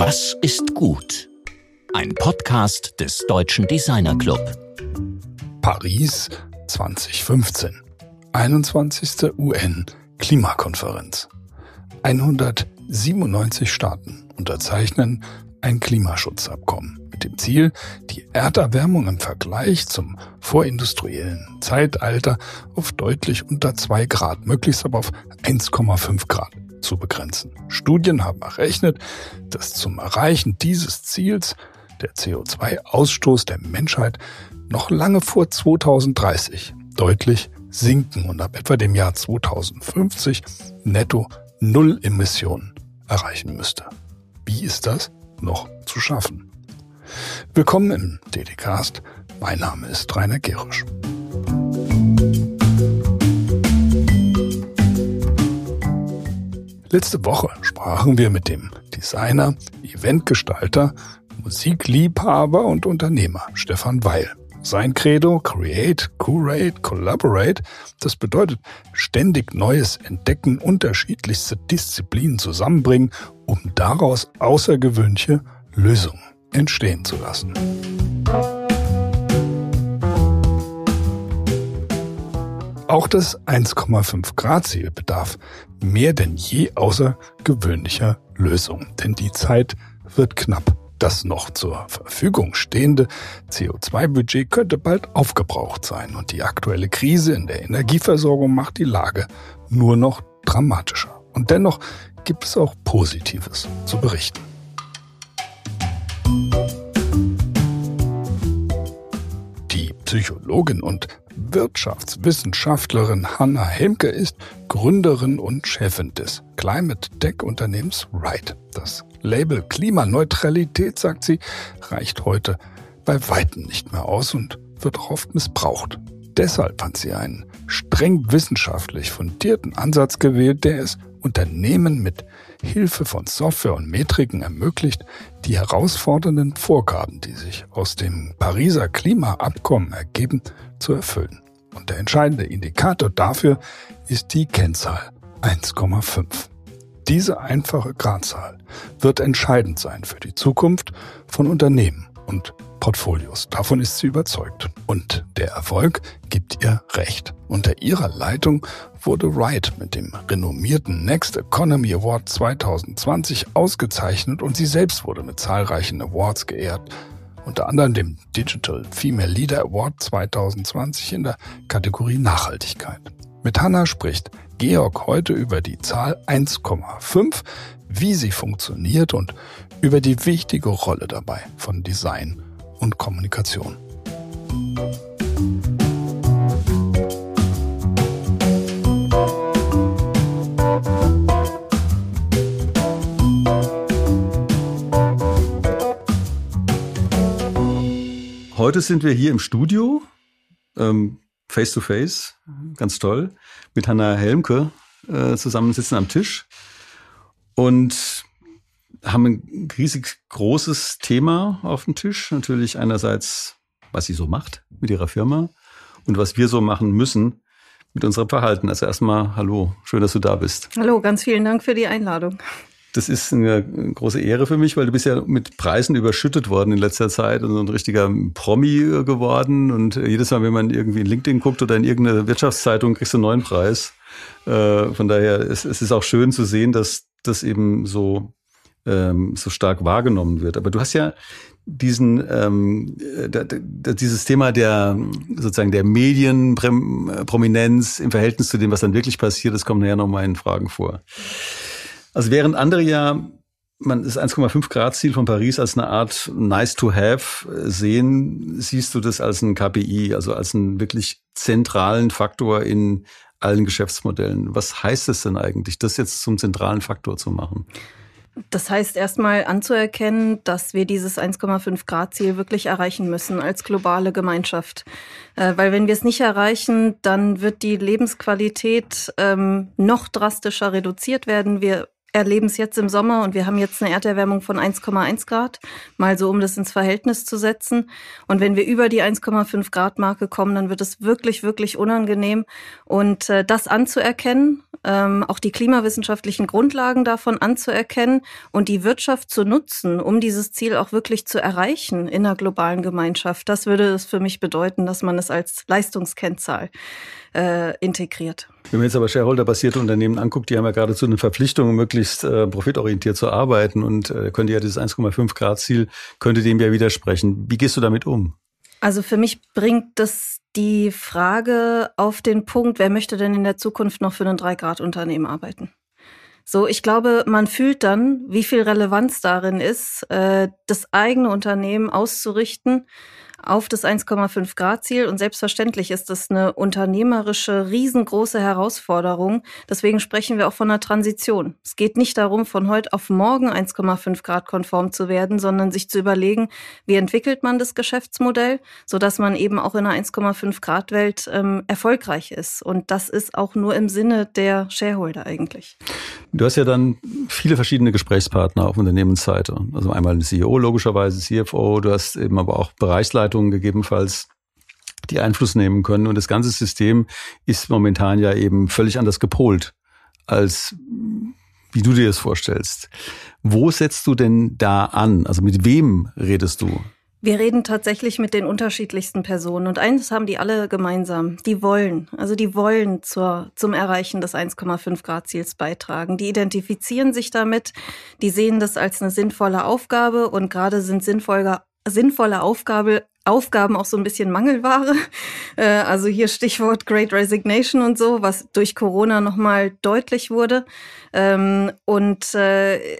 Was ist gut? Ein Podcast des Deutschen Designer Club. Paris 2015. 21. UN Klimakonferenz. 197 Staaten unterzeichnen ein Klimaschutzabkommen mit dem Ziel, die Erderwärmung im Vergleich zum vorindustriellen Zeitalter auf deutlich unter zwei Grad, möglichst aber auf 1,5 Grad zu begrenzen. Studien haben errechnet, dass zum Erreichen dieses Ziels der CO2-Ausstoß der Menschheit noch lange vor 2030 deutlich sinken und ab etwa dem Jahr 2050 netto Null Emissionen erreichen müsste. Wie ist das noch zu schaffen? Willkommen im DDcast. Mein Name ist Rainer Gerisch. Letzte Woche sprachen wir mit dem Designer, Eventgestalter, Musikliebhaber und Unternehmer Stefan Weil. Sein Credo Create, Curate, Collaborate, das bedeutet ständig Neues entdecken, unterschiedlichste Disziplinen zusammenbringen, um daraus außergewöhnliche Lösungen entstehen zu lassen. Auch das 1,5 Grad Ziel bedarf mehr denn je außergewöhnlicher Lösungen, denn die Zeit wird knapp. Das noch zur Verfügung stehende CO2-Budget könnte bald aufgebraucht sein und die aktuelle Krise in der Energieversorgung macht die Lage nur noch dramatischer. Und dennoch gibt es auch Positives zu berichten. Psychologin und Wirtschaftswissenschaftlerin Hanna Hemke ist Gründerin und Chefin des Climate Tech Unternehmens Ride. Das Label Klimaneutralität, sagt sie, reicht heute bei weitem nicht mehr aus und wird oft missbraucht. Deshalb fand sie einen streng wissenschaftlich fundierten Ansatz gewählt, der es Unternehmen mit Hilfe von Software und Metriken ermöglicht, die herausfordernden Vorgaben, die sich aus dem Pariser Klimaabkommen ergeben, zu erfüllen. Und der entscheidende Indikator dafür ist die Kennzahl 1,5. Diese einfache Gradzahl wird entscheidend sein für die Zukunft von Unternehmen und Portfolios. Davon ist sie überzeugt. Und der Erfolg gibt ihr recht. Unter ihrer Leitung wurde Wright mit dem renommierten Next Economy Award 2020 ausgezeichnet und sie selbst wurde mit zahlreichen Awards geehrt, unter anderem dem Digital Female Leader Award 2020 in der Kategorie Nachhaltigkeit. Mit Hannah spricht Georg heute über die Zahl 1,5, wie sie funktioniert und über die wichtige Rolle dabei von Design und Kommunikation. Heute sind wir hier im Studio, ähm, face to face, ganz toll, mit Hanna Helmke äh, zusammen sitzen am Tisch und haben ein riesig großes Thema auf dem Tisch. Natürlich einerseits, was sie so macht mit ihrer Firma und was wir so machen müssen mit unserem Verhalten. Also erstmal hallo, schön, dass du da bist. Hallo, ganz vielen Dank für die Einladung. Das ist eine große Ehre für mich, weil du bist ja mit Preisen überschüttet worden in letzter Zeit und so ein richtiger Promi geworden. Und jedes Mal, wenn man irgendwie in LinkedIn guckt oder in irgendeine Wirtschaftszeitung, kriegst du einen neuen Preis. Äh, von daher, es, es ist auch schön zu sehen, dass das eben so, ähm, so stark wahrgenommen wird. Aber du hast ja diesen ähm, dieses Thema der sozusagen der Medienprominenz im Verhältnis zu dem, was dann wirklich passiert, das kommt nachher nochmal in Fragen vor. Also während andere ja man das 1,5 Grad Ziel von Paris als eine Art nice to have sehen, siehst du das als ein KPI, also als einen wirklich zentralen Faktor in allen Geschäftsmodellen. Was heißt es denn eigentlich, das jetzt zum zentralen Faktor zu machen? Das heißt erstmal anzuerkennen, dass wir dieses 1,5 Grad Ziel wirklich erreichen müssen als globale Gemeinschaft. Äh, weil wenn wir es nicht erreichen, dann wird die Lebensqualität ähm, noch drastischer reduziert werden. Wir erleben es jetzt im Sommer und wir haben jetzt eine Erderwärmung von 1,1 Grad, mal so, um das ins Verhältnis zu setzen. Und wenn wir über die 1,5 Grad Marke kommen, dann wird es wirklich, wirklich unangenehm. Und äh, das anzuerkennen, ähm, auch die klimawissenschaftlichen Grundlagen davon anzuerkennen und die Wirtschaft zu nutzen, um dieses Ziel auch wirklich zu erreichen in der globalen Gemeinschaft, das würde es für mich bedeuten, dass man es als Leistungskennzahl äh, integriert. Wenn man jetzt aber Shareholder-basierte Unternehmen anguckt, die haben ja geradezu eine Verpflichtung, möglichst äh, profitorientiert zu arbeiten und äh, könnte ja dieses 1,5 Grad Ziel, könnte dem ja widersprechen. Wie gehst du damit um? Also für mich bringt das die Frage auf den Punkt, wer möchte denn in der Zukunft noch für ein 3-Grad-Unternehmen arbeiten? So, ich glaube, man fühlt dann, wie viel Relevanz darin ist, äh, das eigene Unternehmen auszurichten auf das 1,5 Grad Ziel. Und selbstverständlich ist das eine unternehmerische, riesengroße Herausforderung. Deswegen sprechen wir auch von einer Transition. Es geht nicht darum, von heute auf morgen 1,5 Grad konform zu werden, sondern sich zu überlegen, wie entwickelt man das Geschäftsmodell, sodass man eben auch in einer 1,5 Grad Welt ähm, erfolgreich ist. Und das ist auch nur im Sinne der Shareholder eigentlich. Du hast ja dann viele verschiedene Gesprächspartner auf Unternehmensseite. Also einmal ein CEO logischerweise, CFO, du hast eben aber auch Bereichsleiter Leitungen gegebenenfalls die Einfluss nehmen können. Und das ganze System ist momentan ja eben völlig anders gepolt, als wie du dir das vorstellst. Wo setzt du denn da an? Also mit wem redest du? Wir reden tatsächlich mit den unterschiedlichsten Personen und eines haben die alle gemeinsam. Die wollen, also die wollen zur, zum Erreichen des 1,5 Grad Ziels beitragen. Die identifizieren sich damit, die sehen das als eine sinnvolle Aufgabe und gerade sind sinnvolle, sinnvolle Aufgabe, Aufgaben auch so ein bisschen Mangelware. Äh, also hier Stichwort Great Resignation und so, was durch Corona nochmal deutlich wurde. Ähm, und äh,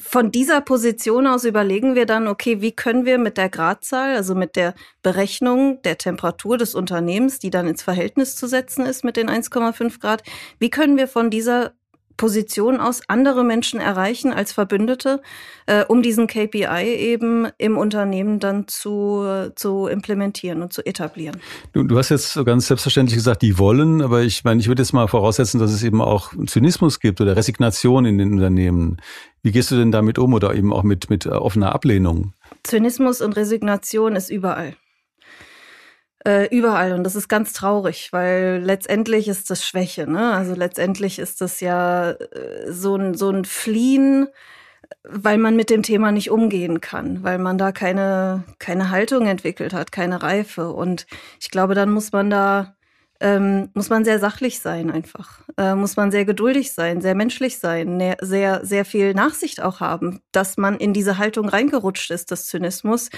von dieser Position aus überlegen wir dann, okay, wie können wir mit der Gradzahl, also mit der Berechnung der Temperatur des Unternehmens, die dann ins Verhältnis zu setzen ist mit den 1,5 Grad, wie können wir von dieser Position aus andere Menschen erreichen als Verbündete, äh, um diesen KPI eben im Unternehmen dann zu, zu implementieren und zu etablieren. Du, du hast jetzt so ganz selbstverständlich gesagt, die wollen, aber ich meine, ich würde jetzt mal voraussetzen, dass es eben auch Zynismus gibt oder Resignation in den Unternehmen. Wie gehst du denn damit um oder eben auch mit, mit offener Ablehnung? Zynismus und Resignation ist überall. Äh, überall und das ist ganz traurig, weil letztendlich ist das Schwäche. Ne? Also letztendlich ist das ja äh, so ein, so ein Fliehen, weil man mit dem Thema nicht umgehen kann, weil man da keine, keine Haltung entwickelt hat, keine Reife. Und ich glaube, dann muss man da ähm, muss man sehr sachlich sein einfach. Äh, muss man sehr geduldig sein, sehr menschlich sein, ne, sehr, sehr viel Nachsicht auch haben, dass man in diese Haltung reingerutscht ist, des Zynismus,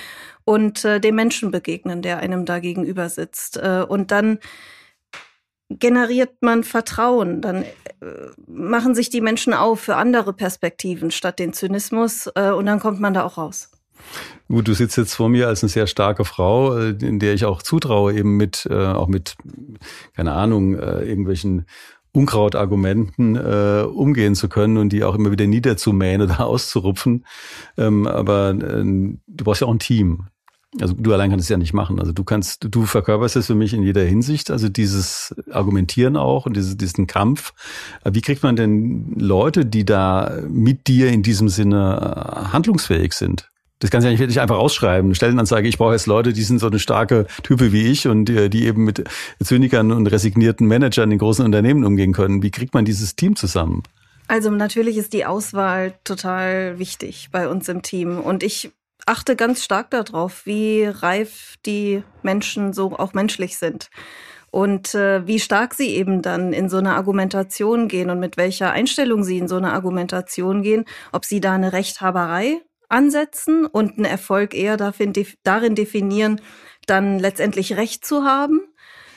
und äh, dem Menschen begegnen, der einem da gegenüber sitzt. Äh, und dann generiert man Vertrauen, dann äh, machen sich die Menschen auf für andere Perspektiven statt den Zynismus äh, und dann kommt man da auch raus. Gut, du sitzt jetzt vor mir als eine sehr starke Frau, äh, in der ich auch zutraue, eben mit, äh, auch mit, keine Ahnung, äh, irgendwelchen Unkrautargumenten äh, umgehen zu können und die auch immer wieder niederzumähen oder auszurupfen. Ähm, aber äh, du brauchst ja auch ein Team. Also du allein kannst es ja nicht machen. Also du kannst, du verkörperst es für mich in jeder Hinsicht. Also dieses Argumentieren auch und diese, diesen Kampf. Wie kriegt man denn Leute, die da mit dir in diesem Sinne äh, handlungsfähig sind? Das kannst du ja nicht einfach ausschreiben. Stellenanzeige, ich brauche jetzt Leute, die sind so eine starke Type wie ich und die, die eben mit Zynikern und resignierten Managern in großen Unternehmen umgehen können. Wie kriegt man dieses Team zusammen? Also natürlich ist die Auswahl total wichtig bei uns im Team und ich achte ganz stark darauf, wie reif die Menschen so auch menschlich sind und äh, wie stark sie eben dann in so eine Argumentation gehen und mit welcher Einstellung sie in so eine Argumentation gehen, ob sie da eine Rechthaberei ansetzen und einen Erfolg eher darin definieren, dann letztendlich Recht zu haben.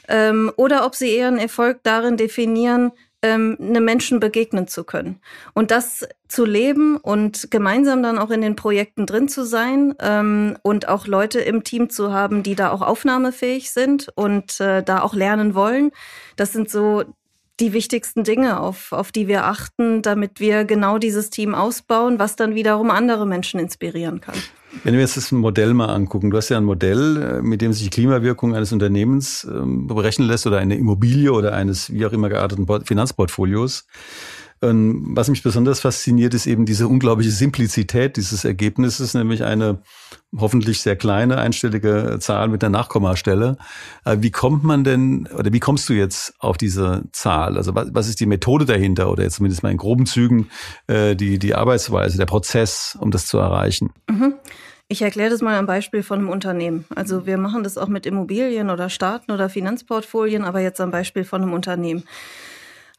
Ähm, oder ob sie eher einen Erfolg darin definieren, ähm, einem Menschen begegnen zu können. Und das zu leben und gemeinsam dann auch in den Projekten drin zu sein ähm, und auch Leute im Team zu haben, die da auch aufnahmefähig sind und äh, da auch lernen wollen. Das sind so die wichtigsten Dinge, auf, auf die wir achten, damit wir genau dieses Team ausbauen, was dann wiederum andere Menschen inspirieren kann. Wenn wir jetzt das Modell mal angucken, du hast ja ein Modell, äh, mit dem sich die Klimawirkung eines Unternehmens ähm, berechnen lässt oder eine Immobilie oder eines wie auch immer gearteten Finanzportfolios. Und was mich besonders fasziniert, ist eben diese unglaubliche Simplizität dieses Ergebnisses, nämlich eine hoffentlich sehr kleine einstellige Zahl mit einer Nachkommastelle. Äh, wie kommt man denn oder wie kommst du jetzt auf diese Zahl? Also was, was ist die Methode dahinter oder jetzt zumindest mal in groben Zügen äh, die, die Arbeitsweise, der Prozess, um das zu erreichen? Mhm. Ich erkläre das mal am Beispiel von einem Unternehmen. Also wir machen das auch mit Immobilien oder Staaten oder Finanzportfolien, aber jetzt am Beispiel von einem Unternehmen.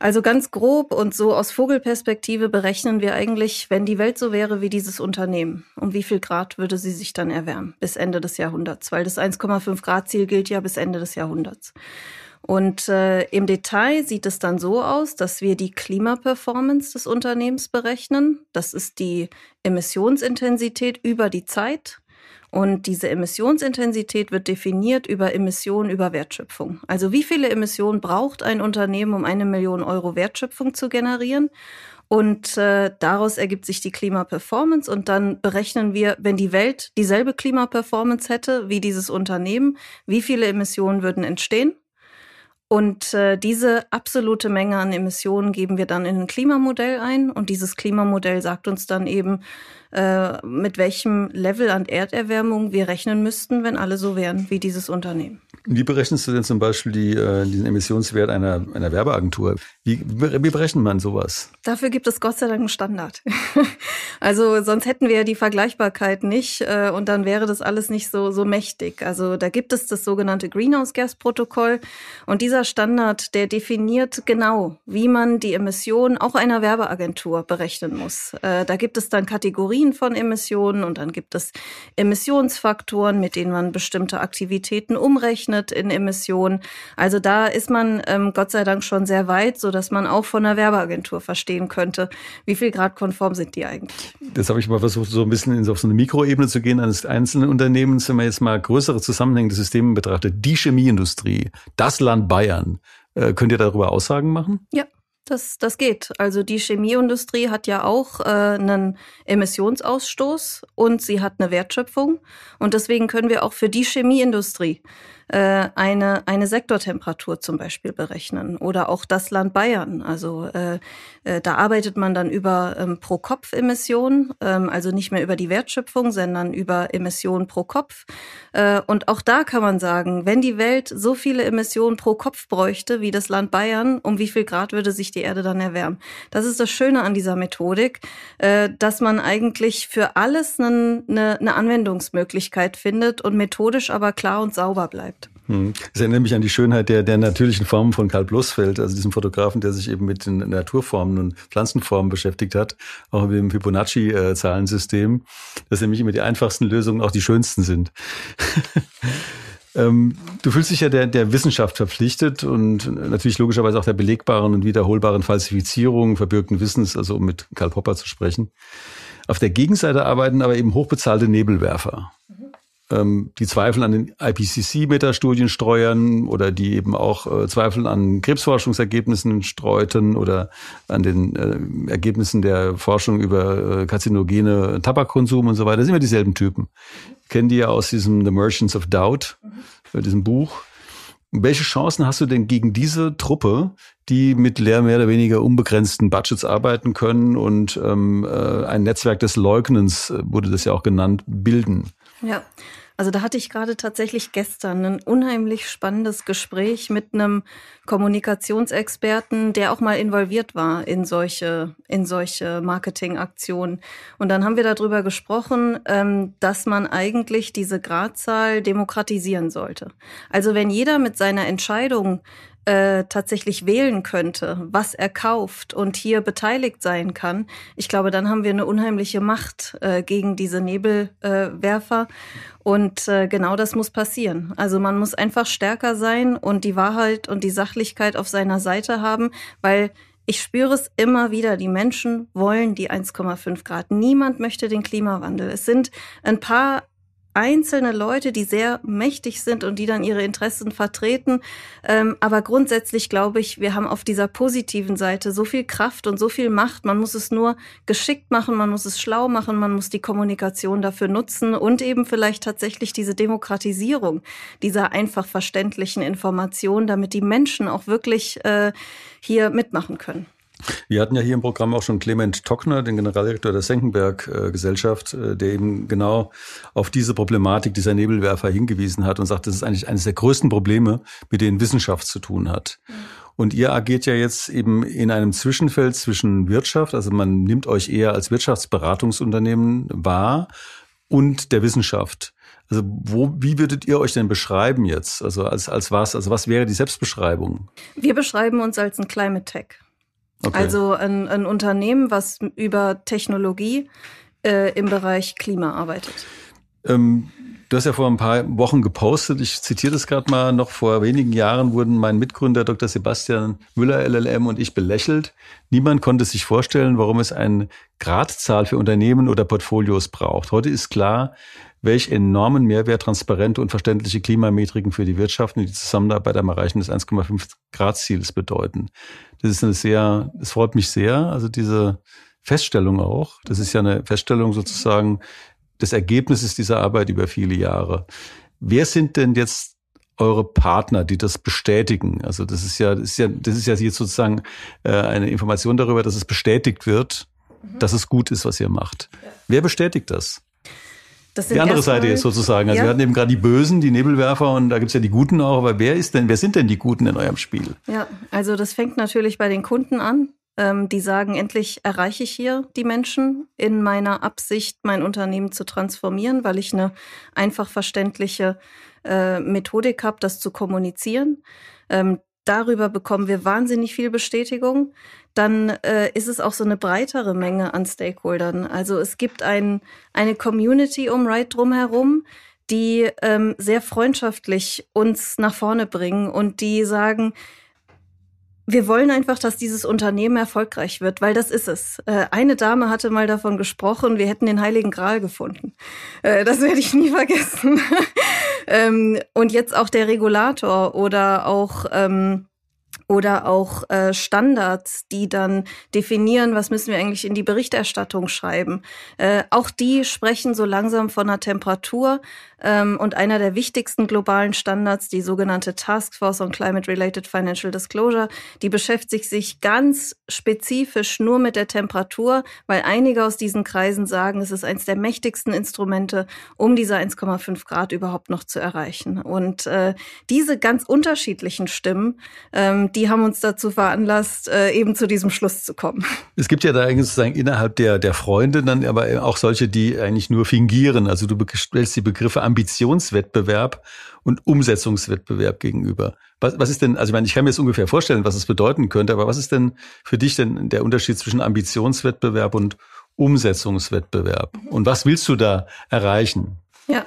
Also ganz grob und so aus Vogelperspektive berechnen wir eigentlich, wenn die Welt so wäre wie dieses Unternehmen, um wie viel Grad würde sie sich dann erwärmen bis Ende des Jahrhunderts, weil das 1,5 Grad Ziel gilt ja bis Ende des Jahrhunderts. Und äh, im Detail sieht es dann so aus, dass wir die Klimaperformance des Unternehmens berechnen. Das ist die Emissionsintensität über die Zeit. Und diese Emissionsintensität wird definiert über Emissionen über Wertschöpfung. Also wie viele Emissionen braucht ein Unternehmen, um eine Million Euro Wertschöpfung zu generieren? Und äh, daraus ergibt sich die Klimaperformance und dann berechnen wir, wenn die Welt dieselbe Klimaperformance hätte wie dieses Unternehmen, wie viele Emissionen würden entstehen und äh, diese absolute Menge an Emissionen geben wir dann in ein Klimamodell ein. Und dieses Klimamodell sagt uns dann eben, äh, mit welchem Level an Erderwärmung wir rechnen müssten, wenn alle so wären wie dieses Unternehmen. Wie berechnest du denn zum Beispiel die, äh, diesen Emissionswert einer, einer Werbeagentur? Wie, wie berechnet man sowas? Dafür gibt es Gott sei Dank einen Standard. also sonst hätten wir ja die Vergleichbarkeit nicht äh, und dann wäre das alles nicht so, so mächtig. Also da gibt es das sogenannte Greenhouse Gas Protokoll und dieser Standard, der definiert genau, wie man die Emissionen auch einer Werbeagentur berechnen muss. Äh, da gibt es dann Kategorien von Emissionen und dann gibt es Emissionsfaktoren, mit denen man bestimmte Aktivitäten umrechnet in Emissionen. Also da ist man ähm, Gott sei Dank schon sehr weit, so dass man auch von einer Werbeagentur verstehen könnte, wie viel Grad konform sind die eigentlich. Das habe ich mal versucht, so ein bisschen in, auf so eine Mikroebene zu gehen eines einzelnen Unternehmens, wenn man jetzt mal größere zusammenhängende Systeme betrachtet. Die Chemieindustrie, das Land Bayern. Äh, könnt ihr darüber Aussagen machen? Ja, das, das geht. Also die Chemieindustrie hat ja auch äh, einen Emissionsausstoß und sie hat eine Wertschöpfung. Und deswegen können wir auch für die Chemieindustrie äh, eine, eine Sektortemperatur zum Beispiel berechnen oder auch das Land Bayern. Also äh, äh, da arbeitet man dann über ähm, Pro-Kopf-Emissionen, ähm, also nicht mehr über die Wertschöpfung, sondern über Emissionen pro Kopf. Äh, und auch da kann man sagen, wenn die Welt so viele Emissionen pro Kopf bräuchte wie das Land Bayern, um wie viel Grad würde sich die Erde dann erwärmen? Das ist das Schöne an dieser Methodik, äh, dass man eigentlich für alles eine, eine Anwendungsmöglichkeit findet und methodisch aber klar und sauber bleibt. Hm. Das erinnert mich an die Schönheit der, der natürlichen Formen von Karl Blossfeld, also diesem Fotografen, der sich eben mit den Naturformen und Pflanzenformen beschäftigt hat, auch mit dem Fibonacci-Zahlensystem, dass nämlich immer die einfachsten Lösungen auch die schönsten sind. ähm, du fühlst dich ja der, der Wissenschaft verpflichtet und natürlich logischerweise auch der belegbaren und wiederholbaren Falsifizierung verbürgten Wissens, also um mit Karl Popper zu sprechen. Auf der Gegenseite arbeiten aber eben hochbezahlte Nebelwerfer. Ähm, die Zweifel an den IPCC-Metastudien streuern oder die eben auch äh, Zweifel an Krebsforschungsergebnissen streuten oder an den äh, Ergebnissen der Forschung über äh, karzinogene Tabakkonsum und so weiter. Das sind immer dieselben Typen. Kennen die ja aus diesem The Merchants of Doubt, mhm. diesem Buch. Welche Chancen hast du denn gegen diese Truppe, die mit mehr oder weniger unbegrenzten Budgets arbeiten können und ähm, äh, ein Netzwerk des Leugnens, äh, wurde das ja auch genannt, bilden? Ja, also da hatte ich gerade tatsächlich gestern ein unheimlich spannendes Gespräch mit einem Kommunikationsexperten, der auch mal involviert war in solche, in solche Marketingaktionen. Und dann haben wir darüber gesprochen, ähm, dass man eigentlich diese Gradzahl demokratisieren sollte. Also wenn jeder mit seiner Entscheidung äh, tatsächlich wählen könnte, was er kauft und hier beteiligt sein kann, ich glaube, dann haben wir eine unheimliche Macht äh, gegen diese Nebelwerfer. Äh, und äh, genau das muss passieren. Also man muss einfach stärker sein und die Wahrheit und die Sachlichkeit auf seiner Seite haben, weil ich spüre es immer wieder. Die Menschen wollen die 1,5 Grad. Niemand möchte den Klimawandel. Es sind ein paar einzelne Leute, die sehr mächtig sind und die dann ihre Interessen vertreten. Ähm, aber grundsätzlich glaube ich, wir haben auf dieser positiven Seite so viel Kraft und so viel Macht. Man muss es nur geschickt machen, man muss es schlau machen, man muss die Kommunikation dafür nutzen und eben vielleicht tatsächlich diese Demokratisierung dieser einfach verständlichen Information, damit die Menschen auch wirklich äh, hier mitmachen können. Wir hatten ja hier im Programm auch schon Clement Tockner, den Generaldirektor der Senckenberg-Gesellschaft, äh, der eben genau auf diese Problematik dieser Nebelwerfer hingewiesen hat und sagt, das ist eigentlich eines der größten Probleme, mit denen Wissenschaft zu tun hat. Mhm. Und ihr agiert ja jetzt eben in einem Zwischenfeld zwischen Wirtschaft, also man nimmt euch eher als Wirtschaftsberatungsunternehmen wahr und der Wissenschaft. Also wo, wie würdet ihr euch denn beschreiben jetzt? Also als, als was? Also was wäre die Selbstbeschreibung? Wir beschreiben uns als ein Climate Tech. Okay. Also ein, ein Unternehmen, was über Technologie äh, im Bereich Klima arbeitet. Ähm, du hast ja vor ein paar Wochen gepostet, ich zitiere das gerade mal, noch vor wenigen Jahren wurden mein Mitgründer Dr. Sebastian Müller LLM und ich belächelt. Niemand konnte sich vorstellen, warum es eine Gradzahl für Unternehmen oder Portfolios braucht. Heute ist klar, welch enormen Mehrwert transparente und verständliche Klimametriken für die Wirtschaft und die Zusammenarbeit am Erreichen des 1,5 Grad Ziels bedeuten. Das ist eine sehr, das freut mich sehr, also diese Feststellung auch. Das ist ja eine Feststellung sozusagen des Ergebnisses dieser Arbeit über viele Jahre. Wer sind denn jetzt eure Partner, die das bestätigen? Also das ist ja, das ist ja, das ist ja jetzt sozusagen äh, eine Information darüber, dass es bestätigt wird, mhm. dass es gut ist, was ihr macht. Ja. Wer bestätigt das? Die andere Seite ist sozusagen, also ja. wir hatten eben gerade die Bösen, die Nebelwerfer und da gibt's ja die Guten auch, aber wer ist denn, wer sind denn die Guten in eurem Spiel? Ja, also das fängt natürlich bei den Kunden an. Ähm, die sagen, endlich erreiche ich hier die Menschen in meiner Absicht, mein Unternehmen zu transformieren, weil ich eine einfach verständliche äh, Methodik habe, das zu kommunizieren. Ähm, darüber bekommen wir wahnsinnig viel Bestätigung. Dann äh, ist es auch so eine breitere Menge an Stakeholdern. Also es gibt ein, eine Community um Ride drumherum, die ähm, sehr freundschaftlich uns nach vorne bringen und die sagen, wir wollen einfach, dass dieses Unternehmen erfolgreich wird, weil das ist es. Äh, eine Dame hatte mal davon gesprochen, wir hätten den Heiligen Gral gefunden. Äh, das werde ich nie vergessen. Ähm, und jetzt auch der Regulator oder auch ähm, oder auch äh, Standards, die dann definieren, was müssen wir eigentlich in die Berichterstattung schreiben. Äh, auch die sprechen so langsam von einer Temperatur. Ähm, und einer der wichtigsten globalen Standards, die sogenannte Task Force on Climate-Related Financial Disclosure, die beschäftigt sich ganz spezifisch nur mit der Temperatur, weil einige aus diesen Kreisen sagen, es ist eines der mächtigsten Instrumente, um diese 1,5 Grad überhaupt noch zu erreichen. Und äh, diese ganz unterschiedlichen Stimmen, ähm, die haben uns dazu veranlasst, äh, eben zu diesem Schluss zu kommen. Es gibt ja da eigentlich sozusagen innerhalb der, der Freunde dann aber auch solche, die eigentlich nur fingieren. Also du stellst die Begriffe Ambitionswettbewerb und Umsetzungswettbewerb gegenüber. Was, was ist denn, also ich meine, ich kann mir jetzt ungefähr vorstellen, was es bedeuten könnte, aber was ist denn für dich denn der Unterschied zwischen Ambitionswettbewerb und Umsetzungswettbewerb? Und was willst du da erreichen? Ja.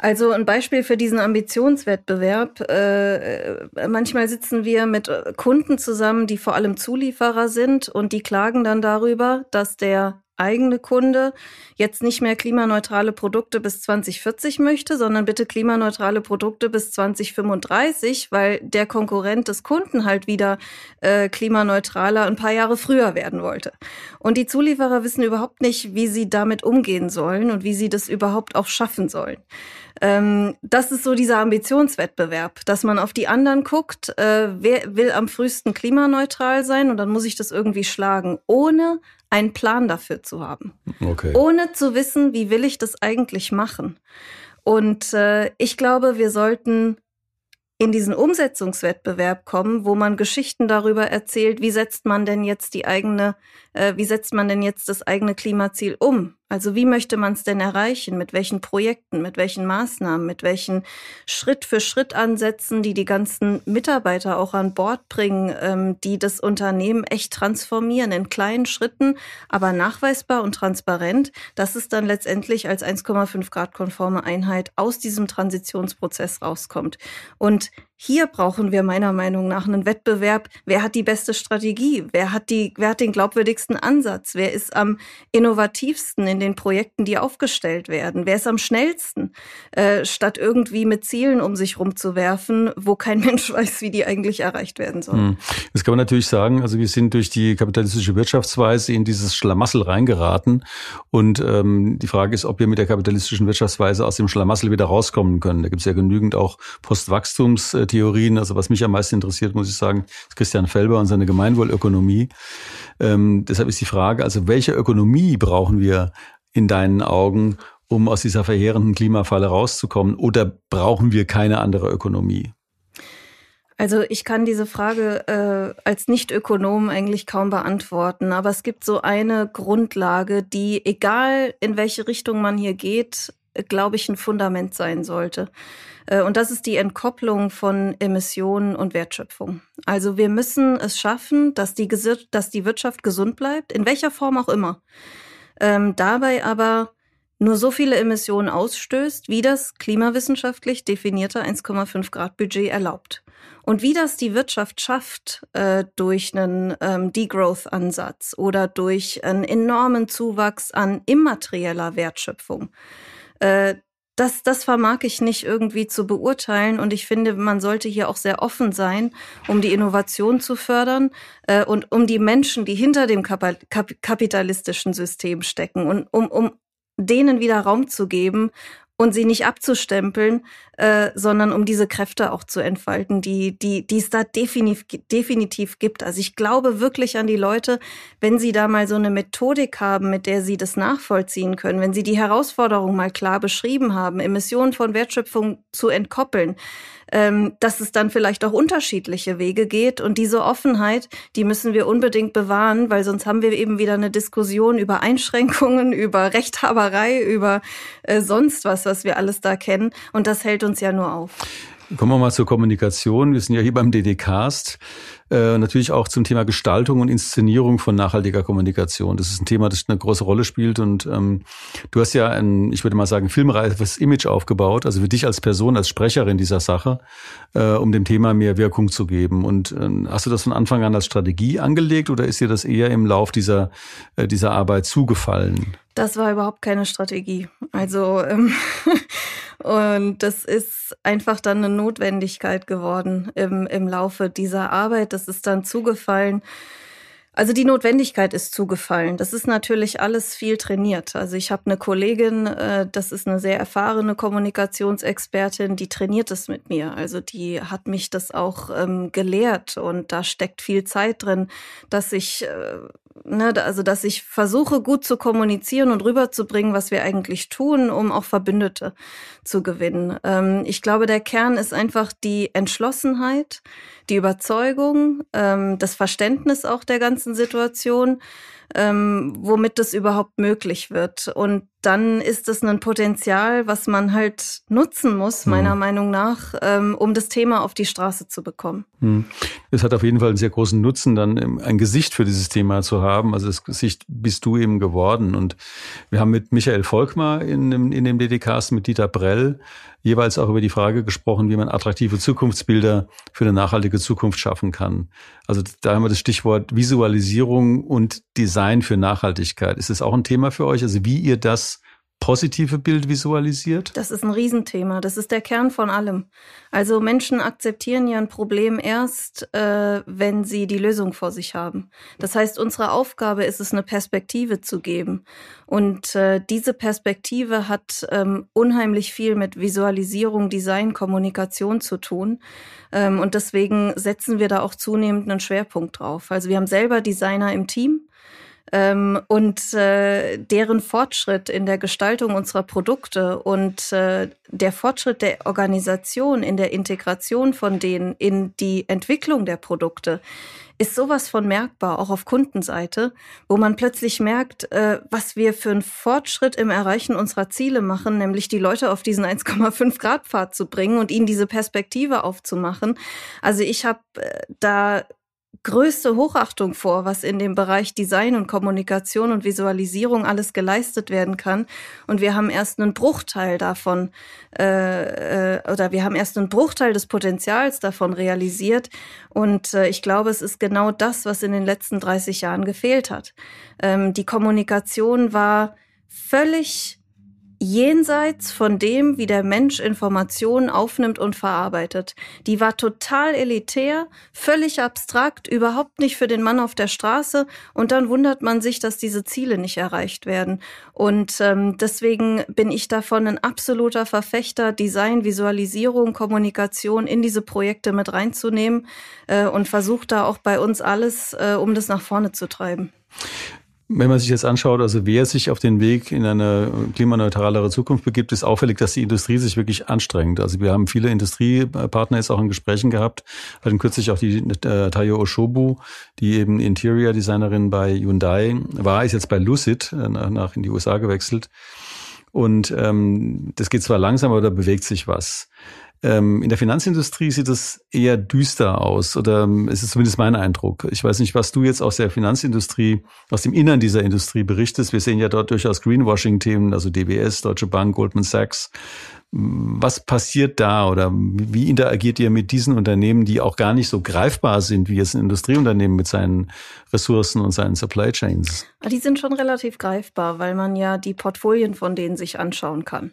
Also ein Beispiel für diesen Ambitionswettbewerb. Äh, manchmal sitzen wir mit Kunden zusammen, die vor allem Zulieferer sind und die klagen dann darüber, dass der eigene Kunde jetzt nicht mehr klimaneutrale Produkte bis 2040 möchte, sondern bitte klimaneutrale Produkte bis 2035, weil der Konkurrent des Kunden halt wieder äh, klimaneutraler ein paar Jahre früher werden wollte. Und die Zulieferer wissen überhaupt nicht, wie sie damit umgehen sollen und wie sie das überhaupt auch schaffen sollen. Ähm, das ist so dieser Ambitionswettbewerb, dass man auf die anderen guckt, äh, wer will am frühesten klimaneutral sein und dann muss ich das irgendwie schlagen, ohne einen Plan dafür zu haben. Okay. Ohne zu wissen, wie will ich das eigentlich machen. Und äh, ich glaube, wir sollten in diesen Umsetzungswettbewerb kommen, wo man Geschichten darüber erzählt, wie setzt man denn jetzt die eigene, äh, wie setzt man denn jetzt das eigene Klimaziel um? Also wie möchte man es denn erreichen? Mit welchen Projekten, mit welchen Maßnahmen, mit welchen Schritt für Schritt Ansätzen, die die ganzen Mitarbeiter auch an Bord bringen, ähm, die das Unternehmen echt transformieren in kleinen Schritten, aber nachweisbar und transparent, dass es dann letztendlich als 1,5 Grad konforme Einheit aus diesem Transitionsprozess rauskommt. Und hier brauchen wir meiner Meinung nach einen Wettbewerb. Wer hat die beste Strategie? Wer hat die, wer hat den glaubwürdigsten Ansatz? Wer ist am innovativsten in den Projekten, die aufgestellt werden? Wer ist am schnellsten? Äh, statt irgendwie mit Zielen um sich rumzuwerfen, wo kein Mensch weiß, wie die eigentlich erreicht werden sollen. Hm. Das kann man natürlich sagen. Also wir sind durch die kapitalistische Wirtschaftsweise in dieses Schlamassel reingeraten. Und ähm, die Frage ist, ob wir mit der kapitalistischen Wirtschaftsweise aus dem Schlamassel wieder rauskommen können. Da gibt es ja genügend auch Postwachstums Theorien. Also was mich am meisten interessiert, muss ich sagen, ist Christian Felber und seine Gemeinwohlökonomie. Ähm, deshalb ist die Frage, also welche Ökonomie brauchen wir in deinen Augen, um aus dieser verheerenden Klimafalle rauszukommen? Oder brauchen wir keine andere Ökonomie? Also ich kann diese Frage äh, als Nicht-Ökonom eigentlich kaum beantworten, aber es gibt so eine Grundlage, die, egal in welche Richtung man hier geht, glaube ich, ein Fundament sein sollte. Äh, und das ist die Entkopplung von Emissionen und Wertschöpfung. Also wir müssen es schaffen, dass die, dass die Wirtschaft gesund bleibt, in welcher Form auch immer. Ähm, dabei aber nur so viele Emissionen ausstößt, wie das klimawissenschaftlich definierte 1,5 Grad Budget erlaubt. Und wie das die Wirtschaft schafft äh, durch einen ähm, Degrowth-Ansatz oder durch einen enormen Zuwachs an immaterieller Wertschöpfung, äh, das, das vermag ich nicht irgendwie zu beurteilen. Und ich finde, man sollte hier auch sehr offen sein, um die Innovation zu fördern äh, und um die Menschen, die hinter dem Kap kapitalistischen System stecken und um, um denen wieder Raum zu geben und sie nicht abzustempeln, äh, sondern um diese Kräfte auch zu entfalten, die, die, die es da definitiv, definitiv gibt. Also ich glaube wirklich an die Leute, wenn sie da mal so eine Methodik haben, mit der sie das nachvollziehen können, wenn sie die Herausforderung mal klar beschrieben haben, Emissionen von Wertschöpfung zu entkoppeln, ähm, dass es dann vielleicht auch unterschiedliche Wege geht. Und diese Offenheit, die müssen wir unbedingt bewahren, weil sonst haben wir eben wieder eine Diskussion über Einschränkungen, über Rechthaberei, über äh, sonst was, was wir alles da kennen. Und das hält uns ja nur auf. Kommen wir mal zur Kommunikation. Wir sind ja hier beim DD-Cast. Äh, natürlich auch zum Thema Gestaltung und Inszenierung von nachhaltiger Kommunikation. Das ist ein Thema, das eine große Rolle spielt. Und ähm, du hast ja ein, ich würde mal sagen, filmreifes Image aufgebaut, also für dich als Person, als Sprecherin dieser Sache, äh, um dem Thema mehr Wirkung zu geben. Und äh, hast du das von Anfang an als Strategie angelegt oder ist dir das eher im Lauf dieser, äh, dieser Arbeit zugefallen? Das war überhaupt keine Strategie. Also ähm, und das ist einfach dann eine Notwendigkeit geworden im, im Laufe dieser Arbeit. Das ist dann zugefallen. Also die Notwendigkeit ist zugefallen. Das ist natürlich alles viel trainiert. Also ich habe eine Kollegin, äh, das ist eine sehr erfahrene Kommunikationsexpertin, die trainiert es mit mir. Also die hat mich das auch ähm, gelehrt und da steckt viel Zeit drin, dass ich äh, ne, also dass ich versuche, gut zu kommunizieren und rüberzubringen, was wir eigentlich tun, um auch Verbündete zu gewinnen. Ähm, ich glaube, der Kern ist einfach die Entschlossenheit, die Überzeugung, ähm, das Verständnis auch der ganzen Situation ähm, womit das überhaupt möglich wird. Und dann ist es ein Potenzial, was man halt nutzen muss, hm. meiner mhm. Meinung nach, ähm, um das Thema auf die Straße zu bekommen. Hm. Es hat auf jeden Fall einen sehr großen Nutzen, dann ein Gesicht für dieses Thema zu haben. Also das Gesicht bist du eben geworden. Und wir haben mit Michael Volkmar in, in dem DDKs mit Dieter Brell jeweils auch über die Frage gesprochen, wie man attraktive Zukunftsbilder für eine nachhaltige Zukunft schaffen kann. Also da haben wir das Stichwort Visualisierung und Design für Nachhaltigkeit. Ist das auch ein Thema für euch? Also wie ihr das positive Bild visualisiert? Das ist ein Riesenthema. Das ist der Kern von allem. Also Menschen akzeptieren ja ein Problem erst, äh, wenn sie die Lösung vor sich haben. Das heißt, unsere Aufgabe ist es, eine Perspektive zu geben. Und äh, diese Perspektive hat ähm, unheimlich viel mit Visualisierung, Design, Kommunikation zu tun. Ähm, und deswegen setzen wir da auch zunehmend einen Schwerpunkt drauf. Also wir haben selber Designer im Team ähm, und äh, deren Fortschritt in der Gestaltung unserer Produkte und äh, der Fortschritt der Organisation in der Integration von denen in die Entwicklung der Produkte ist sowas von merkbar, auch auf Kundenseite, wo man plötzlich merkt, äh, was wir für einen Fortschritt im Erreichen unserer Ziele machen, nämlich die Leute auf diesen 1,5 Grad Pfad zu bringen und ihnen diese Perspektive aufzumachen. Also ich habe äh, da größte Hochachtung vor, was in dem Bereich Design und Kommunikation und Visualisierung alles geleistet werden kann. Und wir haben erst einen Bruchteil davon, äh, äh, oder wir haben erst einen Bruchteil des Potenzials davon realisiert. Und äh, ich glaube, es ist genau das, was in den letzten 30 Jahren gefehlt hat. Ähm, die Kommunikation war völlig jenseits von dem, wie der Mensch Informationen aufnimmt und verarbeitet. Die war total elitär, völlig abstrakt, überhaupt nicht für den Mann auf der Straße. Und dann wundert man sich, dass diese Ziele nicht erreicht werden. Und ähm, deswegen bin ich davon ein absoluter Verfechter, Design, Visualisierung, Kommunikation in diese Projekte mit reinzunehmen äh, und versucht da auch bei uns alles, äh, um das nach vorne zu treiben. Wenn man sich jetzt anschaut, also wer sich auf den Weg in eine klimaneutralere Zukunft begibt, ist auffällig, dass die Industrie sich wirklich anstrengt. Also wir haben viele Industriepartner jetzt auch in Gesprächen gehabt. Wir hatten kürzlich auch die äh, Tayo Oshobu, die eben Interior Designerin bei Hyundai war, ist jetzt bei Lucid äh, nach, nach in die USA gewechselt. Und ähm, das geht zwar langsam, aber da bewegt sich was. Ähm, in der Finanzindustrie sieht es eher düster aus oder ähm, ist es zumindest mein Eindruck. Ich weiß nicht, was du jetzt aus der Finanzindustrie, aus dem Innern dieser Industrie berichtest. Wir sehen ja dort durchaus Greenwashing-Themen, also DWS, Deutsche Bank, Goldman Sachs. Was passiert da oder wie interagiert ihr mit diesen Unternehmen, die auch gar nicht so greifbar sind wie jetzt ein Industrieunternehmen mit seinen Ressourcen und seinen Supply Chains? Die sind schon relativ greifbar, weil man ja die Portfolien von denen sich anschauen kann.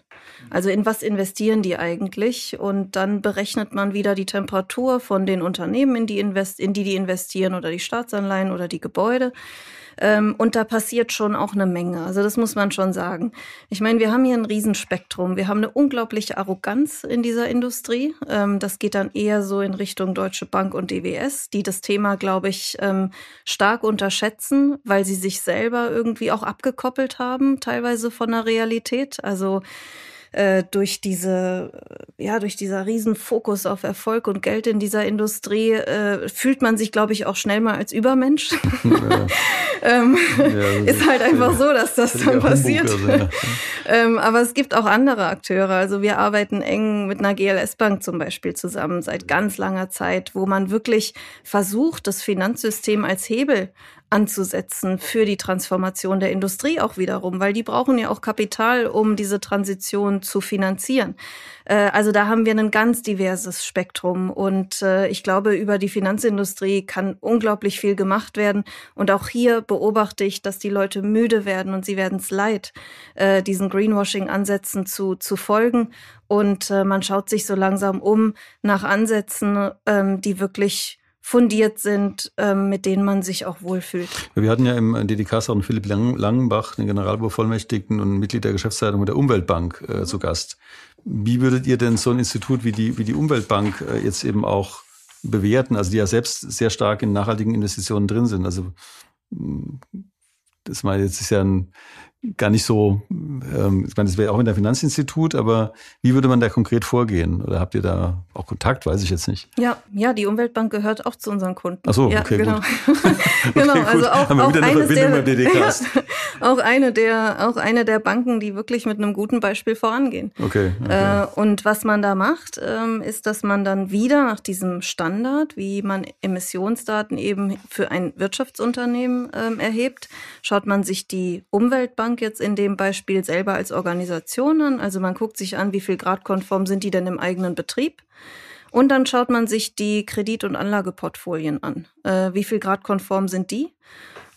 Also in was investieren die eigentlich? Und dann berechnet man wieder die Temperatur von den Unternehmen, in die, invest in die die investieren oder die Staatsanleihen oder die Gebäude. Ähm, und da passiert schon auch eine Menge. Also das muss man schon sagen. Ich meine, wir haben hier ein Riesenspektrum. Wir haben eine unglaubliche Arroganz in dieser Industrie. Ähm, das geht dann eher so in Richtung Deutsche Bank und DWS, die das Thema, glaube ich, ähm, stark unterschätzen, weil sie sich selber irgendwie auch abgekoppelt haben, teilweise von der Realität. Also äh, durch diese, ja, durch dieser riesen Fokus auf Erfolg und Geld in dieser Industrie äh, fühlt man sich, glaube ich, auch schnell mal als Übermensch. Ja. ähm, ja, ist halt einfach so, dass das dann passiert. Also, ja. ähm, aber es gibt auch andere Akteure. Also wir arbeiten eng mit einer GLS-Bank zum Beispiel zusammen seit ganz langer Zeit, wo man wirklich versucht, das Finanzsystem als Hebel anzusetzen für die Transformation der Industrie auch wiederum, weil die brauchen ja auch Kapital, um diese Transition zu finanzieren. Äh, also da haben wir ein ganz diverses Spektrum und äh, ich glaube, über die Finanzindustrie kann unglaublich viel gemacht werden und auch hier beobachte ich, dass die Leute müde werden und sie werden es leid, äh, diesen Greenwashing-Ansätzen zu, zu folgen und man schaut sich so langsam um nach Ansätzen, ähm, die wirklich fundiert sind, ähm, mit denen man sich auch wohlfühlt. Wir hatten ja im DDK auch Philipp Lang Langenbach, den Generalbevollmächtigten und Mitglied der Geschäftsleitung der Umweltbank äh, zu Gast. Wie würdet ihr denn so ein Institut wie die, wie die Umweltbank äh, jetzt eben auch bewerten, also die ja selbst sehr stark in nachhaltigen Investitionen drin sind? Also das mal jetzt ist ja ein gar nicht so, ähm, ich meine, das wäre auch in der Finanzinstitut, aber wie würde man da konkret vorgehen? Oder habt ihr da auch Kontakt? Weiß ich jetzt nicht. Ja, ja, die Umweltbank gehört auch zu unseren Kunden. Ach so, ja, okay, genau. gut. genau, okay, also auch, Haben wir auch wieder eine Verbindung der, beim ja, auch eine der, auch eine der Banken, die wirklich mit einem guten Beispiel vorangehen. Okay. okay. Äh, und was man da macht, ähm, ist, dass man dann wieder nach diesem Standard, wie man Emissionsdaten eben für ein Wirtschaftsunternehmen ähm, erhebt, schaut man sich die Umweltbank jetzt in dem Beispiel selber als Organisation an. Also man guckt sich an, wie viel gradkonform sind die denn im eigenen Betrieb. Und dann schaut man sich die Kredit- und Anlageportfolien an. Äh, wie viel gradkonform sind die?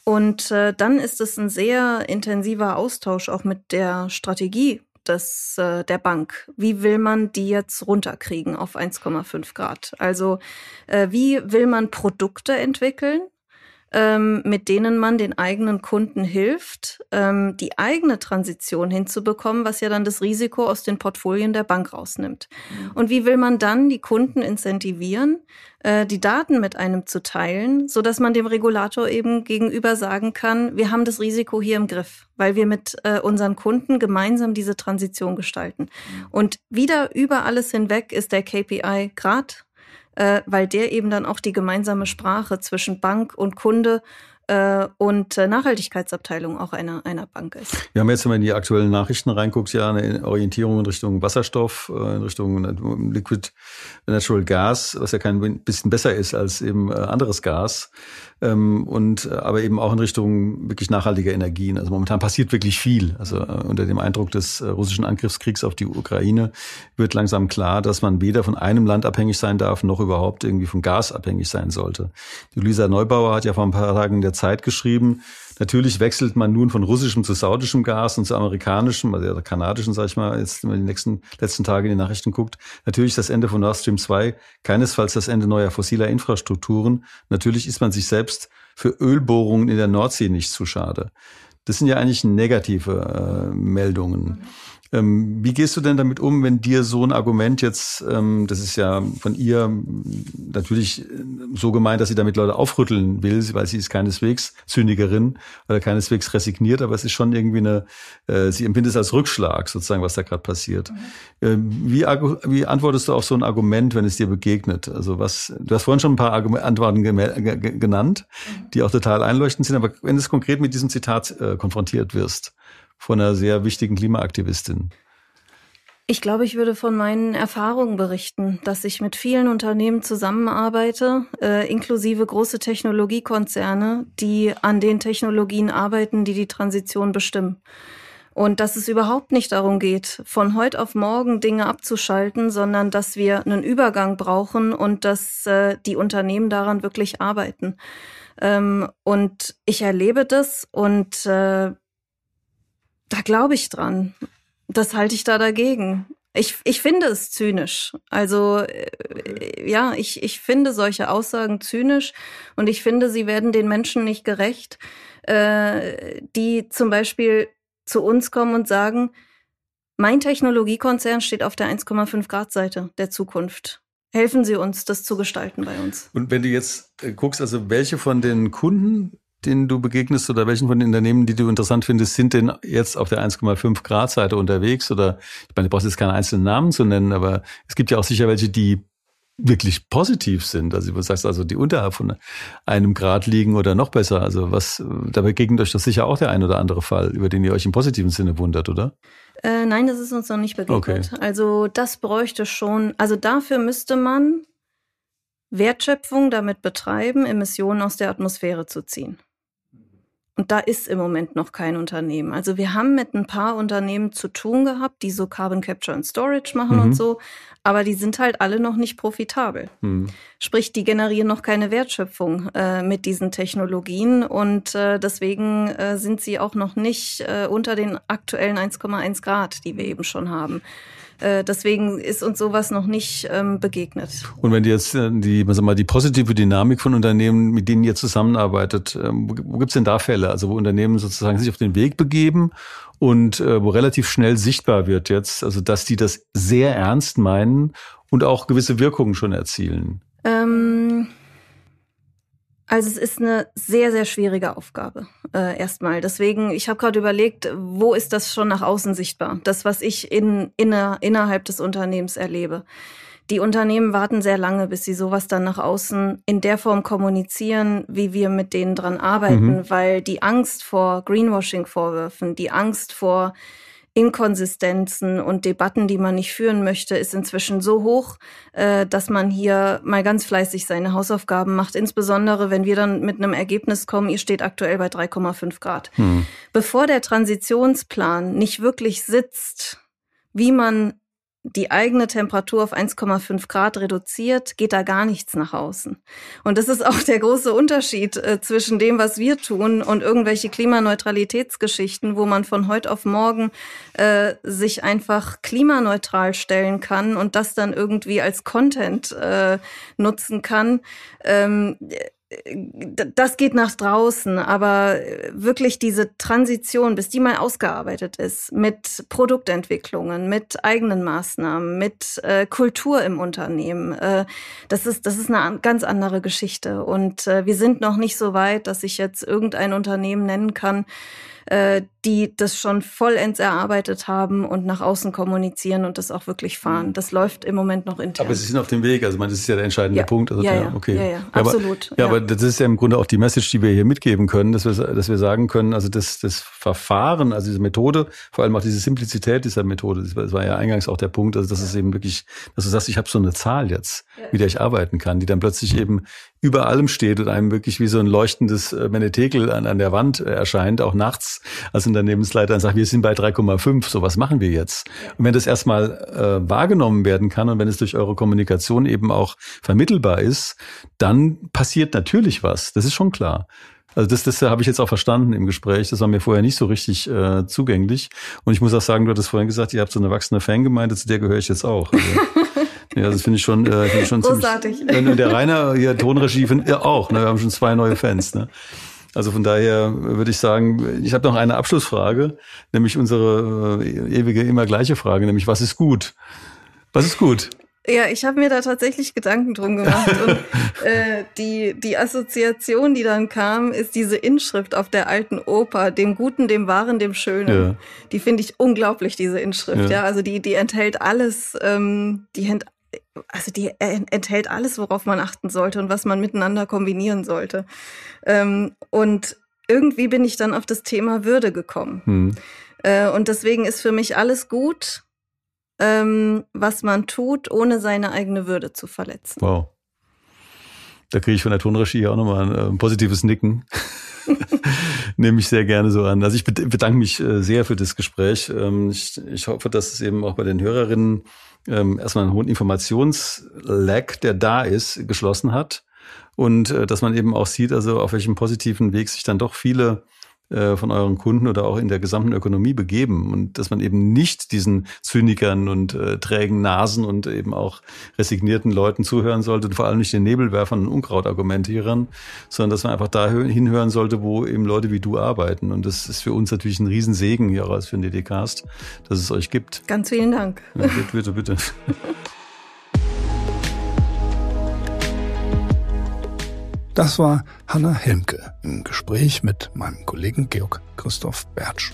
Und äh, dann ist es ein sehr intensiver Austausch auch mit der Strategie des, äh, der Bank. Wie will man die jetzt runterkriegen auf 1,5 Grad? Also äh, wie will man Produkte entwickeln, ähm, mit denen man den eigenen Kunden hilft, ähm, die eigene Transition hinzubekommen, was ja dann das Risiko aus den Portfolien der Bank rausnimmt. Mhm. Und wie will man dann die Kunden incentivieren, äh, die Daten mit einem zu teilen, so dass man dem Regulator eben gegenüber sagen kann, wir haben das Risiko hier im Griff, weil wir mit äh, unseren Kunden gemeinsam diese Transition gestalten. Mhm. Und wieder über alles hinweg ist der KPI Grad äh, weil der eben dann auch die gemeinsame Sprache zwischen Bank und Kunde äh, und äh, Nachhaltigkeitsabteilung auch einer, einer Bank ist. Wir haben jetzt, wenn man in die aktuellen Nachrichten reinguckt, ja eine Orientierung in Richtung Wasserstoff, äh, in Richtung Liquid Natural Gas, was ja kein bisschen besser ist als eben anderes Gas. Ähm, und aber eben auch in Richtung wirklich nachhaltiger Energien. Also momentan passiert wirklich viel. Also unter dem Eindruck des russischen Angriffskriegs auf die Ukraine wird langsam klar, dass man weder von einem Land abhängig sein darf, noch überhaupt irgendwie von Gas abhängig sein sollte. Die Luisa Neubauer hat ja vor ein paar Tagen der Zeit geschrieben, Natürlich wechselt man nun von russischem zu saudischem Gas und zu amerikanischem, also ja, kanadischem, sag ich mal, jetzt wenn man die nächsten letzten Tage in die Nachrichten guckt. Natürlich das Ende von Nord Stream 2 keinesfalls das Ende neuer fossiler Infrastrukturen. Natürlich ist man sich selbst für Ölbohrungen in der Nordsee nicht zu schade. Das sind ja eigentlich negative äh, Meldungen. Ähm, wie gehst du denn damit um, wenn dir so ein Argument jetzt, ähm, das ist ja von ihr natürlich so gemeint, dass sie damit Leute aufrütteln will, weil sie ist keineswegs Zynikerin oder keineswegs resigniert, aber es ist schon irgendwie eine, äh, sie empfindet es als Rückschlag sozusagen, was da gerade passiert. Mhm. wie, wie antwortest du auf so ein Argument, wenn es dir begegnet? Also was, du hast vorhin schon ein paar Antworten genannt, mhm. die auch total einleuchtend sind, aber wenn du konkret mit diesem Zitat äh, konfrontiert wirst, von einer sehr wichtigen Klimaaktivistin. Ich glaube, ich würde von meinen Erfahrungen berichten, dass ich mit vielen Unternehmen zusammenarbeite, äh, inklusive große Technologiekonzerne, die an den Technologien arbeiten, die die Transition bestimmen. Und dass es überhaupt nicht darum geht, von heute auf morgen Dinge abzuschalten, sondern dass wir einen Übergang brauchen und dass äh, die Unternehmen daran wirklich arbeiten. Ähm, und ich erlebe das und äh, da glaube ich dran. Das halte ich da dagegen. Ich, ich finde es zynisch. Also äh, ja, ich, ich finde solche Aussagen zynisch und ich finde, sie werden den Menschen nicht gerecht, äh, die zum Beispiel zu uns kommen und sagen, mein Technologiekonzern steht auf der 1,5 Grad Seite der Zukunft. Helfen Sie uns, das zu gestalten bei uns. Und wenn du jetzt äh, guckst, also welche von den Kunden denen du begegnest oder welchen von den Unternehmen, die du interessant findest, sind denn jetzt auf der 1,5 Grad Seite unterwegs? Oder ich meine, du brauchst jetzt keine einzelnen Namen zu nennen, aber es gibt ja auch sicher welche, die wirklich positiv sind. Also du sagst also, die unterhalb von einem Grad liegen oder noch besser. Also was, da begegnet euch doch sicher auch der ein oder andere Fall, über den ihr euch im positiven Sinne wundert, oder? Äh, nein, das ist uns noch nicht begegnet. Okay. Also das bräuchte schon, also dafür müsste man Wertschöpfung damit betreiben, Emissionen aus der Atmosphäre zu ziehen. Und da ist im Moment noch kein Unternehmen. Also wir haben mit ein paar Unternehmen zu tun gehabt, die so Carbon Capture and Storage machen mhm. und so, aber die sind halt alle noch nicht profitabel. Mhm. Sprich, die generieren noch keine Wertschöpfung äh, mit diesen Technologien und äh, deswegen äh, sind sie auch noch nicht äh, unter den aktuellen 1,1 Grad, die wir eben schon haben. Äh, deswegen ist uns sowas noch nicht ähm, begegnet. Und wenn die jetzt äh, die, was mal, die positive Dynamik von Unternehmen, mit denen ihr zusammenarbeitet, ähm, wo, wo gibt es denn da Fälle? Also wo Unternehmen sozusagen sich auf den Weg begeben und äh, wo relativ schnell sichtbar wird jetzt, also dass die das sehr ernst meinen und auch gewisse Wirkungen schon erzielen. Ähm also es ist eine sehr, sehr schwierige Aufgabe äh, erstmal. Deswegen, ich habe gerade überlegt, wo ist das schon nach außen sichtbar? Das, was ich in, inner, innerhalb des Unternehmens erlebe. Die Unternehmen warten sehr lange, bis sie sowas dann nach außen in der Form kommunizieren, wie wir mit denen dran arbeiten, mhm. weil die Angst vor Greenwashing-Vorwürfen, die Angst vor Inkonsistenzen und Debatten, die man nicht führen möchte, ist inzwischen so hoch, äh, dass man hier mal ganz fleißig seine Hausaufgaben macht. Insbesondere, wenn wir dann mit einem Ergebnis kommen, ihr steht aktuell bei 3,5 Grad. Hm. Bevor der Transitionsplan nicht wirklich sitzt, wie man die eigene Temperatur auf 1,5 Grad reduziert, geht da gar nichts nach außen. Und das ist auch der große Unterschied äh, zwischen dem, was wir tun und irgendwelche Klimaneutralitätsgeschichten, wo man von heute auf morgen äh, sich einfach klimaneutral stellen kann und das dann irgendwie als Content äh, nutzen kann. Ähm, das geht nach draußen, aber wirklich diese Transition, bis die mal ausgearbeitet ist, mit Produktentwicklungen, mit eigenen Maßnahmen, mit äh, Kultur im Unternehmen, äh, das ist das ist eine ganz andere Geschichte. Und äh, wir sind noch nicht so weit, dass ich jetzt irgendein Unternehmen nennen kann, äh, die das schon vollends erarbeitet haben und nach außen kommunizieren und das auch wirklich fahren. Mhm. Das läuft im Moment noch intern. Aber Sie sind auf dem Weg, also man, das ist ja der entscheidende ja. Punkt. Also, ja, ja, okay. ja, ja, absolut. Aber, ja, aber das ist ja im Grunde auch die Message, die wir hier mitgeben können, dass wir, dass wir sagen können, also das, das Verfahren, also diese Methode, vor allem auch diese Simplizität dieser Methode, das war, das war ja eingangs auch der Punkt, also das ist eben wirklich, dass du sagst, ich habe so eine Zahl jetzt, mit der ich arbeiten kann, die dann plötzlich eben über allem steht und einem wirklich wie so ein leuchtendes äh, Menetekel an, an der Wand äh, erscheint, auch nachts als Unternehmensleiter und sagt, wir sind bei 3,5, so was machen wir jetzt? Und wenn das erstmal äh, wahrgenommen werden kann und wenn es durch eure Kommunikation eben auch vermittelbar ist, dann passiert natürlich was. Das ist schon klar. Also das, das habe ich jetzt auch verstanden im Gespräch. Das war mir vorher nicht so richtig äh, zugänglich. Und ich muss auch sagen, du hattest vorhin gesagt, ihr habt so eine wachsende Fangemeinde, zu der gehöre ich jetzt auch. Also, ja, das finde ich schon, äh, find ich schon Großartig. ziemlich. Und der Rainer, hier Tonregie, find, ja auch. Ne? Wir haben schon zwei neue Fans. Ne? Also von daher würde ich sagen, ich habe noch eine Abschlussfrage, nämlich unsere äh, ewige, immer gleiche Frage, nämlich was ist gut? Was ist gut? Ja, ich habe mir da tatsächlich Gedanken drum gemacht. Und äh, die, die Assoziation, die dann kam, ist diese Inschrift auf der alten Oper, dem Guten, dem Wahren, dem Schönen. Ja. Die finde ich unglaublich, diese Inschrift. Ja, ja also die, die enthält alles, ähm, die ent also die enthält alles, worauf man achten sollte und was man miteinander kombinieren sollte. Ähm, und irgendwie bin ich dann auf das Thema Würde gekommen. Hm. Äh, und deswegen ist für mich alles gut, ähm, was man tut, ohne seine eigene Würde zu verletzen. Wow. Da kriege ich von der Tonregie auch nochmal ein, ein positives Nicken. Nehme ich sehr gerne so an. Also ich bedanke mich äh, sehr für das Gespräch. Ähm, ich, ich hoffe, dass es eben auch bei den Hörerinnen ähm, erstmal einen hohen Informationslack, der da ist, geschlossen hat. Und äh, dass man eben auch sieht, also auf welchem positiven Weg sich dann doch viele äh, von euren Kunden oder auch in der gesamten Ökonomie begeben und dass man eben nicht diesen Zynikern und äh, trägen Nasen und eben auch resignierten Leuten zuhören sollte und vor allem nicht den Nebelwerfern und Unkrautargumentierern, sondern dass man einfach da hinhören sollte, wo eben Leute wie du arbeiten. Und das ist für uns natürlich ein Riesensegen hier als für den DD-Cast, dass es euch gibt. Ganz vielen Dank. Ja, bitte, bitte. bitte. Das war Hanna Helmke im Gespräch mit meinem Kollegen Georg Christoph Bertsch.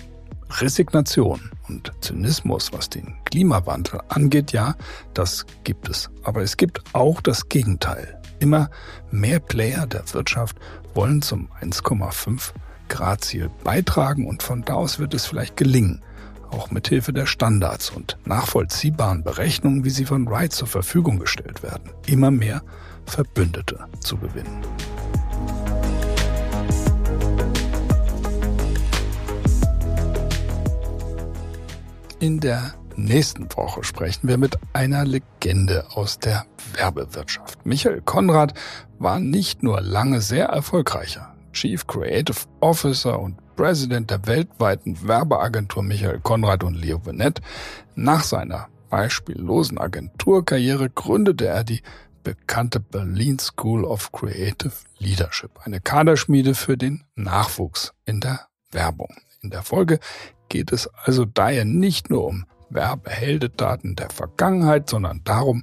Resignation und Zynismus, was den Klimawandel angeht, ja, das gibt es. Aber es gibt auch das Gegenteil. Immer mehr Player der Wirtschaft wollen zum 1,5 Grad Ziel beitragen und von da aus wird es vielleicht gelingen, auch mit Hilfe der Standards und nachvollziehbaren Berechnungen, wie sie von Wright zur Verfügung gestellt werden, immer mehr Verbündete zu gewinnen. In der nächsten Woche sprechen wir mit einer Legende aus der Werbewirtschaft. Michael Konrad war nicht nur lange sehr erfolgreicher Chief Creative Officer und President der weltweiten Werbeagentur Michael Konrad und Leo Burnett. Nach seiner beispiellosen Agenturkarriere gründete er die bekannte Berlin School of Creative Leadership, eine Kaderschmiede für den Nachwuchs in der Werbung. In der Folge geht es also daher nicht nur um Werbeheldedaten der Vergangenheit, sondern darum,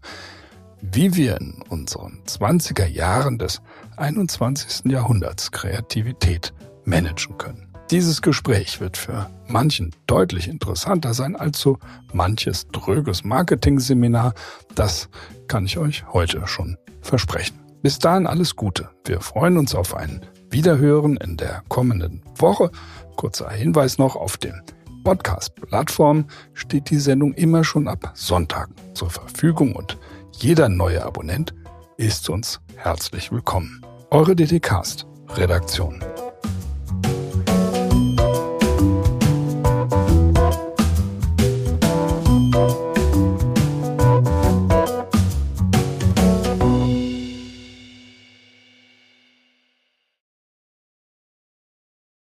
wie wir in unseren 20er Jahren des 21. Jahrhunderts Kreativität managen können. Dieses Gespräch wird für manchen deutlich interessanter sein als so manches dröges Marketing-Seminar. Das kann ich euch heute schon versprechen. Bis dahin alles Gute. Wir freuen uns auf ein Wiederhören in der kommenden Woche. Kurzer Hinweis noch auf den Podcast-Plattform steht die Sendung immer schon ab Sonntag zur Verfügung und jeder neue Abonnent ist uns herzlich willkommen. Eure DTCast Redaktion.